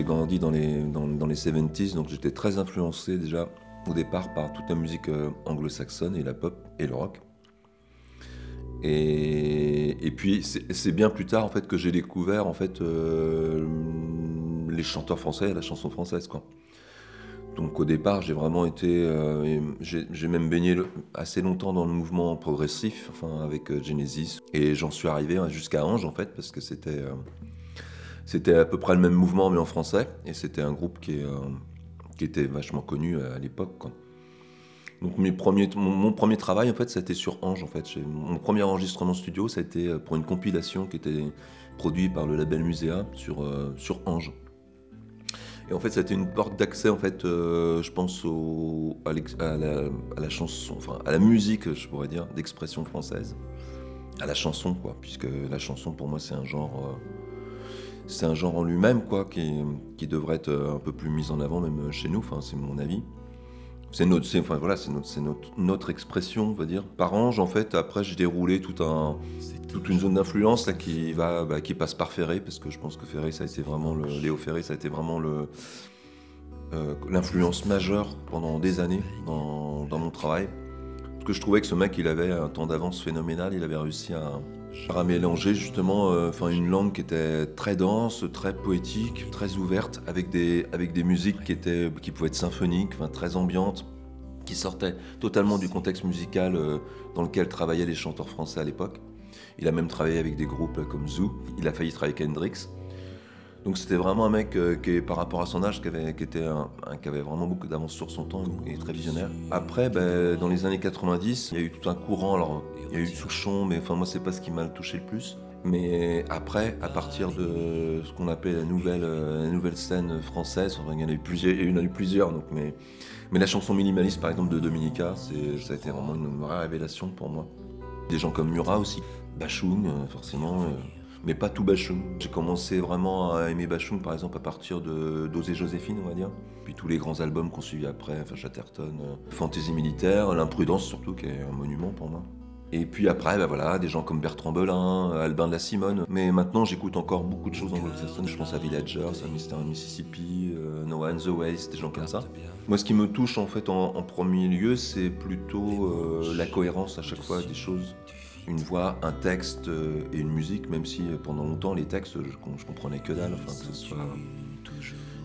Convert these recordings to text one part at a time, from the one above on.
J'ai grandi dans les, dans, les 70s, donc j'étais très influencé déjà au départ par toute la musique euh, anglo-saxonne et la pop et le rock. Et, et puis c'est bien plus tard en fait que j'ai découvert en fait euh, les chanteurs français, la chanson française quoi. Donc au départ j'ai vraiment été, euh, j'ai même baigné assez longtemps dans le mouvement progressif, enfin avec Genesis, et j'en suis arrivé hein, jusqu'à Ange en fait parce que c'était c'était à peu près le même mouvement mais en français, et c'était un groupe qui, qui était vachement connu à l'époque. Donc mes premiers, mon, premier travail en fait, été sur Ange en fait. Mon premier enregistrement studio, ça a été euh, pour une compilation qui était produite par le label Muséa sur, euh, sur Ange. Et en fait, été une porte d'accès en fait, euh, je pense à la musique, je pourrais dire, d'expression française, à la chanson quoi, puisque la chanson pour moi c'est un genre, c'est un genre en lui-même quoi, qui, qui devrait être un peu plus mis en avant même chez nous. Enfin, c'est mon avis. C'est notre, enfin, voilà, c'est notre, notre, notre, expression, on va dire. Par Ange, en fait, après, j'ai déroulé tout un, toute une zone d'influence là qui va, bah, qui passe par Ferré, parce que je pense que Ferré, ça a été vraiment le, Léo Ferré, ça a été vraiment le, euh, l'influence majeure pendant des années dans, dans, mon travail. Parce que je trouvais que ce mec, il avait un temps d'avance phénoménal, il avait réussi à, à mélanger justement euh, une langue qui était très dense, très poétique, très ouverte, avec des, avec des musiques qui, étaient, qui pouvaient être symphoniques, très ambiantes, qui sortaient totalement du contexte musical euh, dans lequel travaillaient les chanteurs français à l'époque. Il a même travaillé avec des groupes comme Zoo, il a failli travailler avec Hendrix. Donc c'était vraiment un mec euh, qui, par rapport à son âge, qui avait, était qui avait vraiment beaucoup d'avance sur son temps et très visionnaire. Après, ben, dans les années 90, il y a eu tout un courant. Alors, il y a eu Souchon, mais enfin moi c'est pas ce qui m'a touché le plus. Mais après, à partir de ce qu'on appelle la nouvelle, euh, la nouvelle scène française, enfin, il y en a eu plusieurs, il y plusieurs donc, mais, mais la chanson minimaliste par exemple de Dominica, ça a été vraiment une vraie révélation pour moi. Des gens comme Murat aussi, Bachung euh, forcément mais pas tout Bachung. J'ai commencé vraiment à aimer Bachung, par exemple, à partir de d'Oser Joséphine, on va dire. Puis tous les grands albums qu'on suivi après, enfin Chatterton, euh, Fantasy militaire, L'imprudence surtout, qui est un monument pour moi. Et puis après, ben voilà, des gens comme Bertrand Belin, Albin de la Simone. Mais maintenant, j'écoute encore beaucoup de choses anglo-saxonnes. Je pense à Villagers, à Mr. Mississippi, euh, No One the Waste, des gens comme ça. Moi, ce qui me touche en fait en, premier lieu, c'est plutôt euh, la cohérence à chaque fois des choses une voix, un texte euh, et une musique, même si euh, pendant longtemps les textes, je, je comprenais que dalle, que ce soit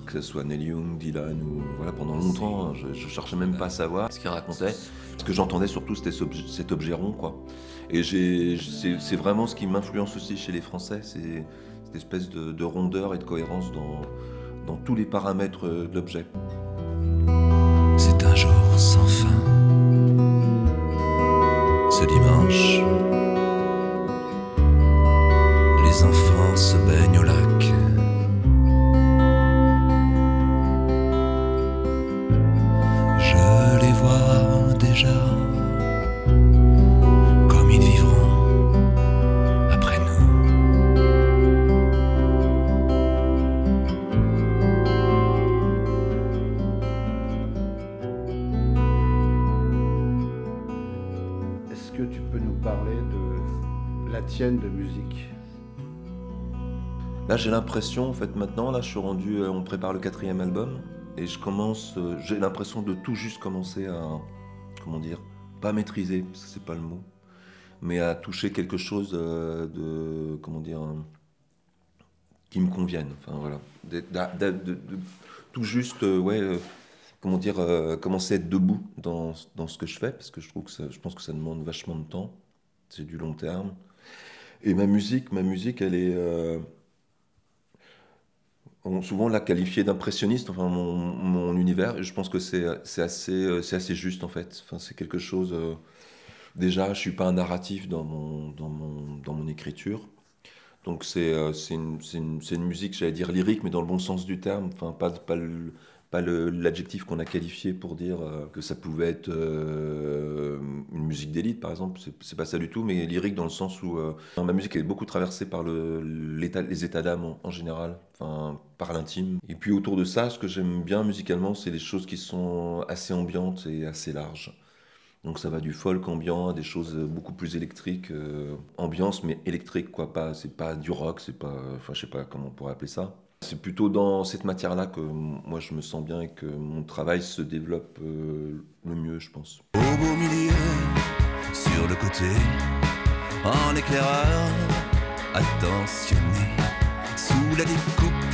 que Neil Young, Dylan ou voilà pendant longtemps, hein, je, je cherchais même pas à savoir ce qu'il racontait. Ce que j'entendais surtout, c'était cet objet rond, quoi. Et c'est vraiment ce qui m'influence aussi chez les Français, c'est cette espèce de, de, rondeur et de cohérence dans, tous les paramètres de l'objet. C'est un jour sans fin. Ce dimanche. Se baigne au lac. Je les vois déjà comme ils vivront après nous. Est-ce que tu peux nous parler de la tienne de musique? Là, j'ai l'impression, en fait, maintenant, là, je suis rendu, euh, on prépare le quatrième album, et je commence, euh, j'ai l'impression de tout juste commencer à, comment dire, pas maîtriser, parce que c'est pas le mot, mais à toucher quelque chose euh, de, comment dire, qui me convienne. Enfin, voilà. De, tout juste, ouais, comment dire, commencer à être debout dans, dans, ce que je fais, parce que je trouve que ça, je pense que ça demande vachement de temps, c'est du long terme. Et ma musique, ma musique, elle est on souvent l'a qualifié d'impressionniste, enfin mon, univers, et je pense que c'est assez, euh, assez juste en fait. Enfin, c'est quelque chose. Euh, déjà, je suis pas un narratif dans mon, dans mon, dans mon écriture. Donc c'est euh, une, une, une, musique, j'allais dire lyrique, mais dans le bon sens du terme. Enfin, pas, pas pas l'adjectif qu'on a qualifié pour dire euh, que ça pouvait être euh, une musique d'élite, par exemple. C'est pas ça du tout, mais lyrique dans le sens où euh, ma musique est beaucoup traversée par le, les états d'âme en, général, enfin, par l'intime. Et puis autour de ça, ce que j'aime bien musicalement, c'est les choses qui sont assez ambiantes et assez larges. Donc ça va du folk ambiant à des choses beaucoup plus électriques, ambiance mais électrique quoi. Pas, c'est pas du rock, c'est pas, enfin je sais pas comment on pourrait appeler ça. C'est plutôt dans cette matière-là que moi je me sens bien et que mon travail se développe euh, le mieux, je pense. Au beau milieu, sur le côté, en éclaireur, attentionné, sous la découpe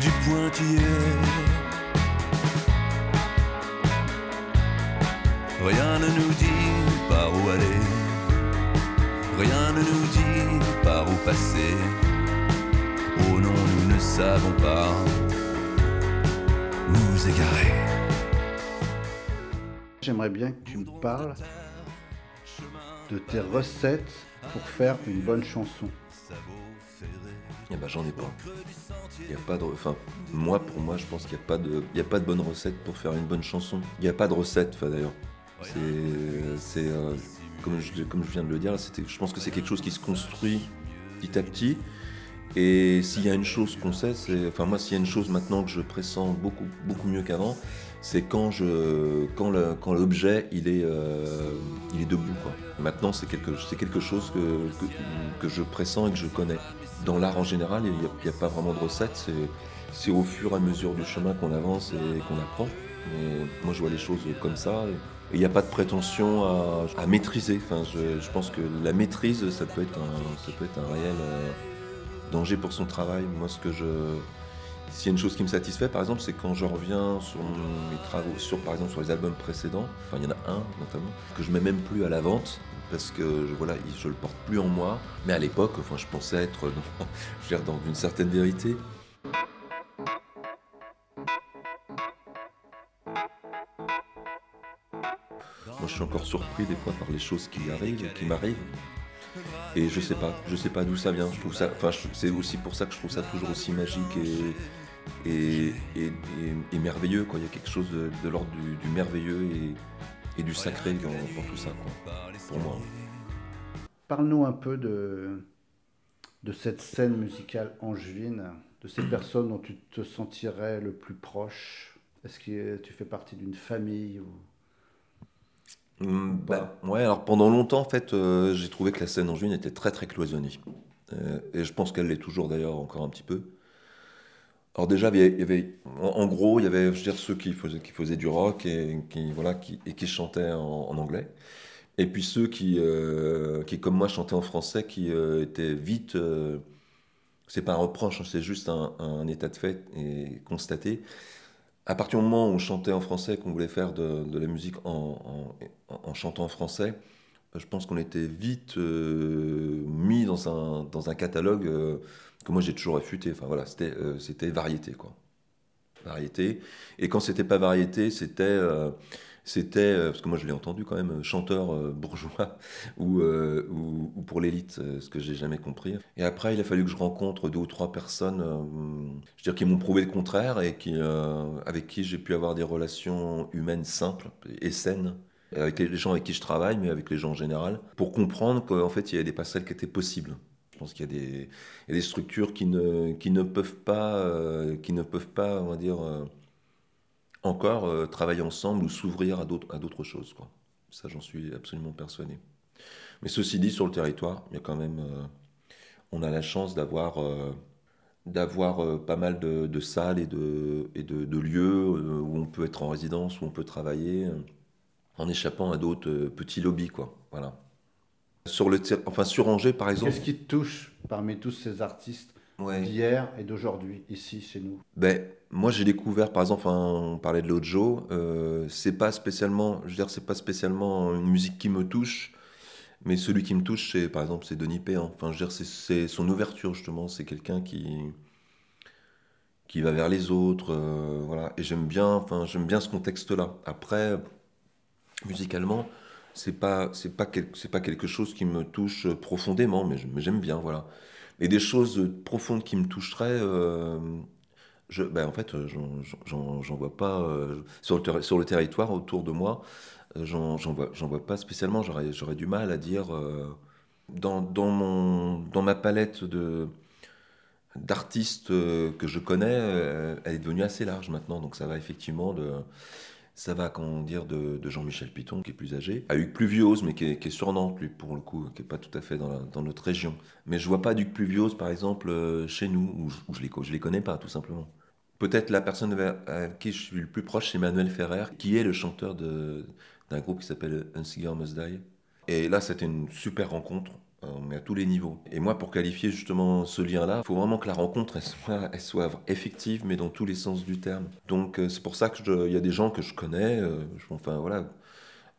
du pointillé. Rien ne nous dit par où aller, rien ne nous dit par où passer. Savons pas nous égarer. J'aimerais bien que tu me parles de tes recettes pour faire une bonne chanson. Eh ben j'en ai pas. Il y a pas de, enfin moi pour moi je pense qu'il n'y a pas de, il y a pas de bonne recette pour faire une bonne chanson. Il n'y a pas de recette, enfin d'ailleurs. C'est, c'est euh, comme je, comme je viens de le dire, c'était, je pense que c'est quelque chose qui se construit petit à petit. Et s'il y a une chose qu'on sait, c'est, enfin moi s'il y a une chose maintenant que je pressens beaucoup beaucoup mieux qu'avant, c'est quand quand quand l'objet il est, euh, il est debout quoi. Maintenant c'est quelque, quelque chose que, que, je pressens et que je connais. Dans l'art en général, il n'y a, pas vraiment de recette. C'est, au fur et à mesure du chemin qu'on avance et qu'on apprend. Mais moi je vois les choses comme ça. Il n'y a pas de prétention à, à maîtriser. Enfin, je, je pense que la maîtrise, ça peut être un, ça peut être un réel euh, danger pour son travail. Moi, ce que je, s'il y a une chose qui me satisfait, par exemple, c'est quand je reviens sur mes travaux, sur par exemple sur les albums précédents. Enfin, il y en a un notamment que je mets même plus à la vente parce que voilà, je le porte plus en moi. Mais à l'époque, enfin, je pensais être, dans, dans certaine vérité. Moi, je suis encore surpris des fois par les choses qui arrivent, qui m'arrivent. Et je sais pas, je sais pas d'où ça vient. Je trouve ça, enfin, c'est aussi pour ça que je trouve ça toujours aussi magique et, et, et- merveilleux. Il y a quelque chose de, l'ordre du, merveilleux et, du sacré dans, tout ça, pour moi. Parle-nous un peu de, de cette scène musicale angevine, de ces personnes dont tu te sentirais le plus proche. Est-ce que tu fais partie d'une famille ou... Bah, ouais, alors pendant longtemps, en fait, euh, j'ai trouvé que la scène angevine était très très cloisonnée. Euh, et je pense qu'elle l'est toujours d'ailleurs encore un petit peu. Alors déjà, il y avait, il y avait- en, en gros, il y avait, je veux dire, ceux qui faisaient, qui faisaient du rock et qui, voilà, qui, et qui chantaient en, en anglais. Et puis ceux qui, euh, qui, comme moi, chantaient en français, qui étaient vite... c'est pas un reproche, hein, c'est juste un, un état de fait et constaté. À partir du moment où on chantait en français, qu'on voulait faire de, la musique en, en- chantant en français, euh, je pense qu'on était vite euh, mis dans un, dans un catalogue euh, que moi j'ai toujours réfuté. Enfin voilà, c'était c'était variété quoi. Variété. Et quand c'était pas variété, c'était c'était euh, parce que moi je l'ai entendu quand même chanteur euh, bourgeois ou, euh, ou, ou pour l'élite, euh, ce que j'ai jamais compris. Et après, il a fallu que je rencontre deux ou trois personnes, euh, je veux dire, qui m'ont prouvé le contraire et qui, euh, avec qui j'ai pu avoir des relations humaines simples et saines avec les gens avec qui je travaille, mais avec les gens en général, pour comprendre qu'en fait, il y a des passerelles qui étaient possibles. Je pense qu'il y y a des structures qui ne, qui ne peuvent pas, euh, qui ne peuvent pas, on va dire, euh, encore euh, travailler ensemble ou s'ouvrir à d'autres, choses. Quoi. Ça, j'en suis absolument persuadé. Mais ceci dit, sur le territoire, il y a quand même, euh, on a la chance d'avoir, euh, d'avoir pas mal de, de salles et de, et de, de lieux où on peut être en résidence, où on peut travailler, en échappant à d'autres petits lobbies, quoi. Voilà. Sur le, enfin sur Angers, par exemple. Qu'est-ce qui te touche parmi tous ces artistes Ouais. d'hier et d'aujourd'hui, ici, chez nous? Ben, moi j'ai découvert, par exemple, on parlait de Lojo, euh, c'est pas spécialement, je veux dire, c'est pas spécialement une musique qui me touche, mais celui qui me touche, c'est, par exemple, c'est Denis Péan. Enfin, je veux dire, c'est, son ouverture, justement, c'est quelqu'un qui, qui va vers les autres, euh, voilà. Et j'aime bien, enfin, j'aime bien ce contexte-là. Après, musicalement, c'est pas, c'est pas, quel- pas quelque chose qui me touche profondément, mais j'aime bien, voilà. Et des choses profondes qui me toucheraient, euh, je, ben en fait, euh, j'en vois pas euh, sur, le sur le territoire autour de moi. euh, J'en vois, vois pas spécialement. J'aurais du mal à dire dans, dans, mon, dans ma palette d'artistes que je connais, elle est devenue assez large maintenant. Donc ça va effectivement de Ça va, comment dire, de, Jean-Michel Piton, qui est plus âgé, à Hugues Pluviose, mais qui est, qui sur Nantes, lui, pour le coup, qui n'est pas tout à fait dans, notre région. Mais je vois pas Hugues Pluviose, par exemple, euh, chez nous, où, je, les, je les connais pas, tout simplement. Peut-être la personne à qui je suis le plus proche, c'est Manuel Ferrer, qui est le chanteur d'un groupe qui s'appelle Un Cigar Must Die. Et là, c'était une super rencontre mais à tous les niveaux. Et moi, pour qualifier justement ce lien-là, il faut vraiment que la rencontre, soit, effective, mais dans tous les sens du terme. Donc euh, c'est pour ça qu'il y a des gens que je connais, euh, enfin voilà,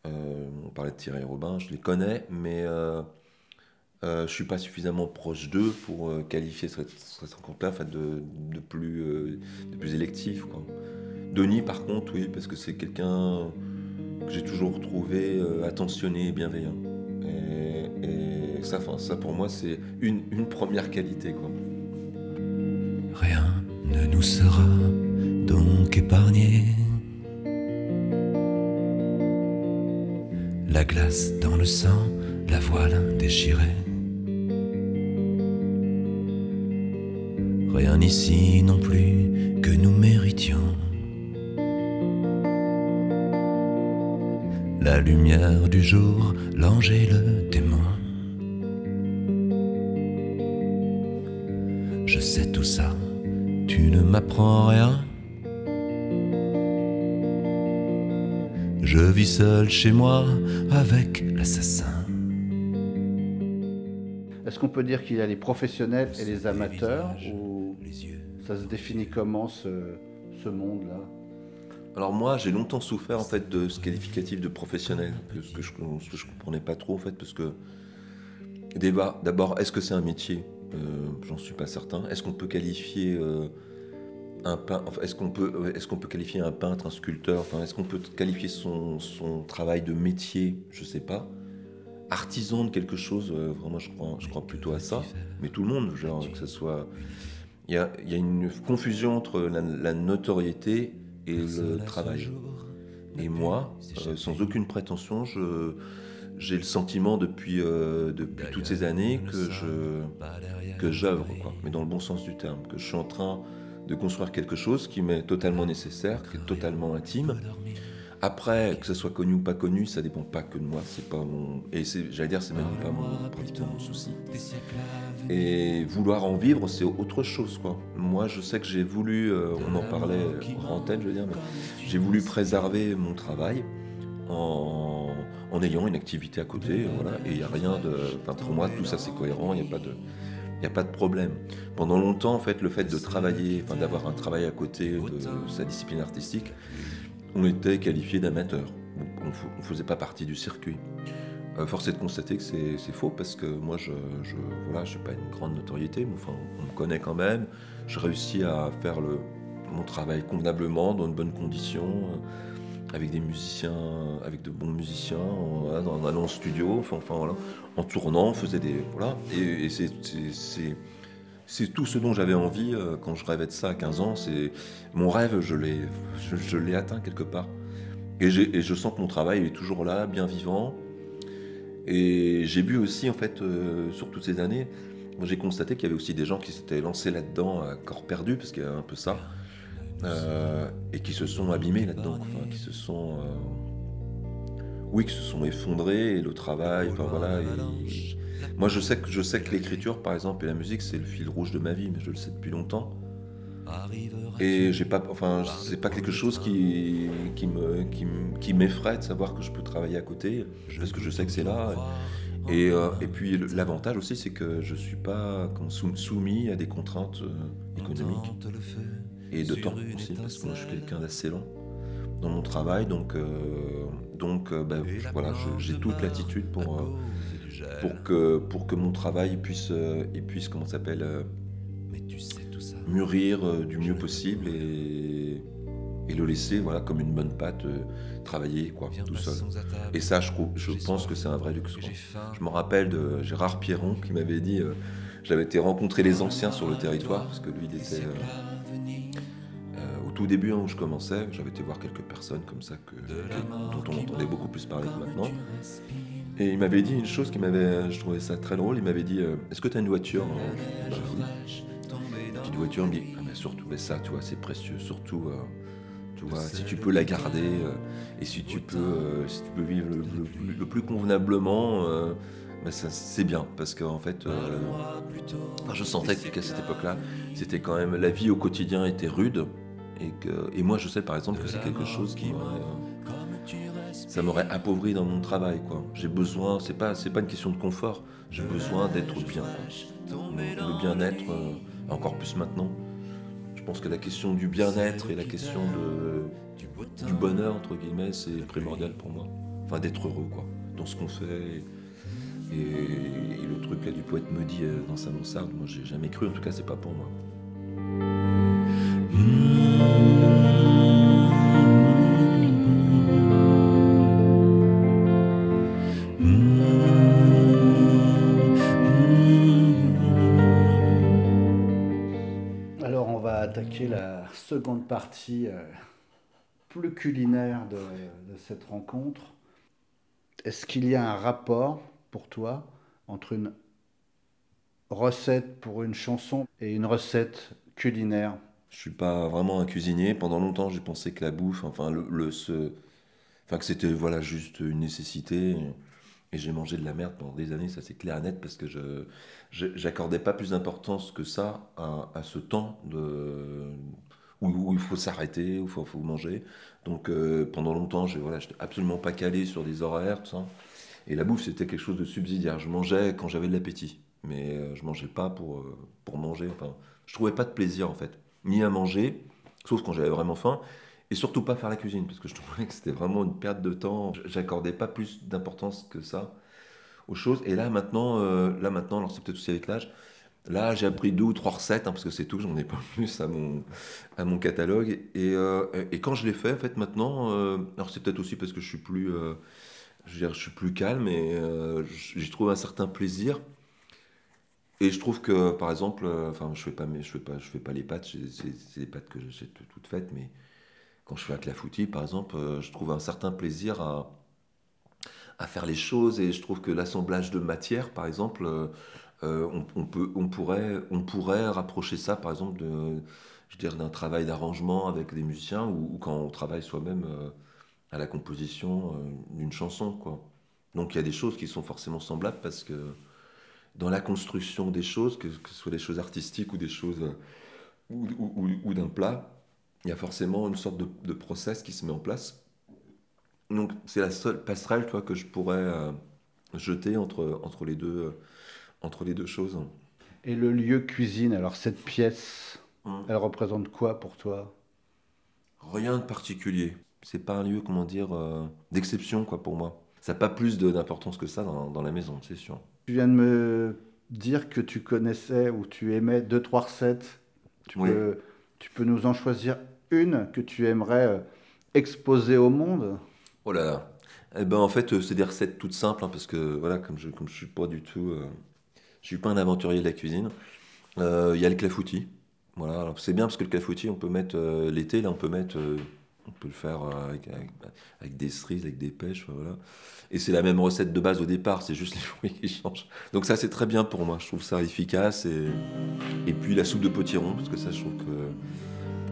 euh, on parlait de Thierry Robin, je les connais, mais je ne suis pas suffisamment proche d'eux pour qualifier cette, rencontre-là de, plus, électif. Denis, par contre, oui, parce que c'est quelqu'un que j'ai toujours trouvé attentionné et bienveillant. Ça pour moi, c'est une, une, première qualité. Quoi. Rien ne nous sera donc épargné. La glace dans le sang, la voile déchirée. Rien ici non plus que nous méritions. La lumière du jour, l'ange et le démon. Sais tout ça, tu ne m'apprends rien. Je vis seul chez moi avec l'assassin. Est-ce qu'on peut dire qu'il y a les professionnels et les amateurs ou ça se définit comment ce, ce monde-là? Alors moi, j'ai longtemps souffert en fait de ce qualificatif de professionnel, ce que je, que je comprenais pas trop en fait, parce que d'abord, est-ce que c'est un métier? J'en suis pas certain. Est-ce qu'on peut qualifier euh, un peintre, est-ce qu'on peut, est-ce qu'on peut qualifier un peintre, un sculpteur, enfin, est-ce qu'on peut qualifier son, son, travail de métier? Je sais pas. Artisan de quelque chose, euh, vraiment, je crois, je crois plutôt à ça. Mais tout le monde, genre, que ce soit. Il y a, y a, une confusion entre la, notoriété et le travail. Et moi, sans aucune prétention, je j'ai le sentiment depuis, euh, depuis toutes ces années que je que j'œuvre, mais dans le bon sens du terme, que je suis en train de construire quelque chose qui m'est totalement nécessaire, qui est totalement intime. Après, que ce soit connu ou pas connu, ça dépend pas que de moi. C'est pas mon et j'allais dire c'est même pas mon pratiquement mon souci. Et vouloir en vivre, c'est autre chose quoi. Moi, je sais que j'ai voulu, euh, on en parlait en antenne, je veux dire, j'ai voulu préserver mon travail en en ayant une activité à côté. Voilà, et il n'y a rien de. pour moi, tout ça c'est cohérent, il n'y a pas de. Problème. Pendant longtemps, en fait, le fait de travailler, enfin, d'avoir un travail à côté de sa discipline artistique, on était qualifié d'amateur. On ne faisait pas partie du circuit. Euh, force est de constater que c'est faux parce que moi, je je voilà, je pas une grande notoriété, mais enfin, on me connaît quand même. Je réussis à faire mon travail convenablement, dans de bonnes conditions avec des musiciens, avec de bons musiciens, en, allant au studio, en tournant, on faisait des voilà, et, c'est tout ce dont j'avais envie euh, quand je rêvais de ça à 15 ans. C'est mon rêve, je l'ai, je, l'ai atteint quelque part, et, et, je sens que mon travail est toujours là, bien vivant. Et j'ai vu aussi en fait euh, sur toutes ces années, j'ai constaté qu'il y avait aussi des gens qui s'étaient lancés là-dedans à corps perdu, parce qu'il y a un peu ça. Euh, et qui se sont abîmés là-dedans, qui se sont, euh, oui, qui se sont effondrés et le travail, enfin voilà. Moi, je sais que je sais que l'écriture, par exemple, et la musique, c'est le fil rouge de ma vie, mais je le sais depuis longtemps. Et j'ai pas, enfin, c'est pas quelque chose qui, qui me, qui, m'effraie de savoir que je peux travailler à côté, parce que je sais que c'est là. Et, euh, et puis l'avantage aussi, c'est que je suis pas soumis à des contraintes économiques et de temps aussi, parce que moi je suis quelqu'un d'assez lent dans mon travail, donc, euh, donc euh, ben, voilà, j'ai toute l'attitude pour, euh, pour, que, pour que mon travail puisse, et puisse comment s'appelle, mûrir du mieux possible et, et le laisser voilà, comme une bonne pâte travailler quoi, tout seul. Et ça, je, je pense que c'est un vrai luxe. Je me rappelle de Gérard Pierron qui m'avait dit, j'avais été rencontrer les anciens sur le territoire, parce que lui, il était tout début hein, où je commençais, j'avais été voir quelques personnes comme ça que, dont on entendait beaucoup plus parler que maintenant. Et il m'avait dit une chose qui m'avait, je trouvais ça très drôle. Il m'avait dit euh, Est-ce que tu as une voiture? Bah, Une petite voiture. Il me dit ah, mais surtout, mais ça, tu vois, c'est précieux. Surtout, euh, Tu vois, si tu peux la garder euh, et si tu peux, si tu peux vivre le, le- le plus convenablement, bah, c'est bien. Parce qu'en fait, je sentais qu'à cette époque-là, c'était quand même la vie au quotidien était rude. Et, que, et moi, je sais par exemple que c'est quelque chose qui m'aurait, euh, ça m'aurait appauvri dans mon travail. Quoi. J'ai besoin, c'est pas, c'est pas une question de confort. J'ai besoin d'être bien. Le bien-être, euh, encore plus maintenant. Je pense que la question du bien-être et la question de, du bonheur, entre guillemets, c'est primordial pour moi. Enfin, d'être heureux, quoi, dans ce qu'on fait. Et, le truc là du poète me dit euh, dans sa mansarde, moi j'ai jamais cru, en tout cas c'est pas pour moi. On va attaquer la seconde partie euh, plus culinaire de cette rencontre. Est-ce qu'il y a un rapport pour toi entre une recette pour une chanson et une recette culinaire Je suis pas vraiment un cuisinier. Pendant longtemps, j'ai pensé que la bouffe, enfin, le, le- ce- enfin que c'était voilà juste une nécessité. Et j'ai mangé de la merde pendant des années, ça c'est clair et net, parce que je je- j'accordais pas plus d'importance que ça à, à ce temps de où, où il faut s'arrêter, où il faut, faut manger. Donc euh, pendant longtemps, j'ai voilà, absolument pas calé sur des horaires, tout ça. Et la bouffe, c'était quelque chose de subsidiaire. Je mangeais quand j'avais de l'appétit, mais euh, je mangeais pas pour, euh, pour manger. Enfin, je trouvais pas de plaisir en fait, ni à manger, sauf quand j'avais vraiment faim, et surtout pas faire la cuisine, parce que je trouvais que c'était vraiment une perte de temps. J'accordais pas plus d'importance que ça aux choses. Et là maintenant, euh, là maintenant, alors c'est peut-être aussi avec l'âge. Là, j'ai appris deux ou trois recettes, hein, parce que c'est tout, j'en ai pas plus à mon, à mon catalogue. Et, euh, et quand je l'ai fait, en fait, maintenant, euh, alors c'est peut-être aussi parce que je suis plus, je veux dire, je suis plus calme et j'y trouve un certain plaisir. Et je trouve que, par exemple, euh, enfin, je fais pas, je fais pas, je fais pas les pâtes, c'est des pâtes que j'ai tout- toutes faites, mais quand je fais un clafoutis, par exemple, euh, je trouve un certain plaisir à, faire les choses et je trouve que l'assemblage de matière, par exemple, euh, on, peut, on pourrait, on pourrait rapprocher ça, par exemple, je d'un travail d'arrangement avec des musiciens ou, quand on travaille soi-même à la composition d'une chanson, quoi. Donc il y a des choses qui sont forcément semblables parce que dans la construction des choses, que, que ce soit des choses artistiques ou des choses euh, ou, ou- ou- ou d'un plat, il y a forcément une sorte de, de process qui se met en place. Donc c'est la seule passerelle toi, que je pourrais euh, jeter entre, entre, les deux, euh, entre les deux choses. Et le lieu cuisine, alors cette pièce, Mm. elle représente quoi pour toi? Rien de particulier. C'est pas un lieu, comment dire, euh, d'exception quoi pour moi. Ça n'a pas plus d'importance que ça dans, dans la maison, c'est sûr. Tu viens de me dire que tu connaissais ou tu aimais deux, trois recettes. Tu, Oui. peux, tu peux nous en choisir une que tu aimerais euh, exposer au monde? Oh là là. Eh ben, en fait, euh, c'est des recettes toutes simples, hein, parce que voilà, comme je comme je suis pas du tout, euh, je suis pas un aventurier de la cuisine. euh, Il y a le clafoutis. Voilà, c'est bien parce que le clafoutis, on peut mettre euh, l'été, là, on peut mettre, on peut le faire euh, avec, avec, des cerises, avec des pêches, voilà. Et c'est la même recette de base au départ, c'est juste les fruits qui changent. Donc ça, c'est très bien pour moi. Je trouve ça efficace et et puis la soupe de potiron, parce que ça, je trouve que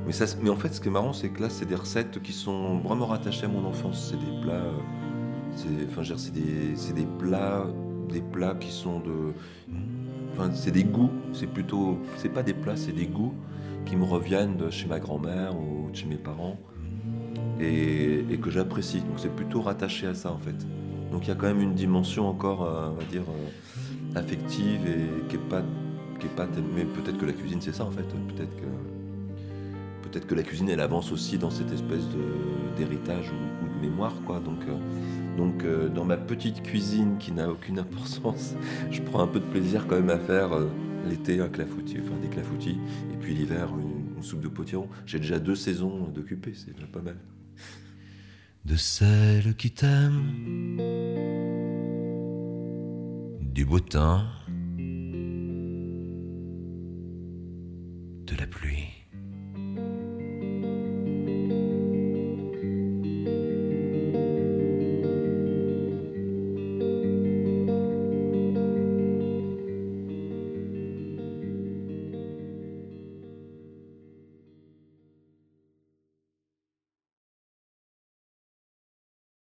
mais, ça, mais en fait, ce qui est marrant, c'est que là, c'est des recettes qui sont vraiment rattachées à mon enfance. C'est des plats, euh, enfin, c'est des, des plats, des plats qui sont de, enfin, c'est des goûts. C'est plutôt, c'est pas des plats, c'est des goûts qui me reviennent de chez ma grand-mère ou de chez mes parents et, que j'apprécie. Donc c'est plutôt rattaché à ça en fait. Donc il y a quand même une dimension encore, euh, on va dire, euh, affective et qui est pas, qui est pas, mais peut-être que la cuisine c'est ça en fait. Peut-être que peut-être que la cuisine elle avance aussi dans cette espèce d'héritage ou, de mémoire quoi donc euh, donc dans ma petite cuisine qui n'a aucune importance je prends un peu de plaisir quand même à faire l'été un clafoutis enfin des clafoutis et puis l'hiver une, une soupe de potiron j'ai déjà deux saisons d'occupé c'est déjà pas mal de celle qui t'aime, du beau temps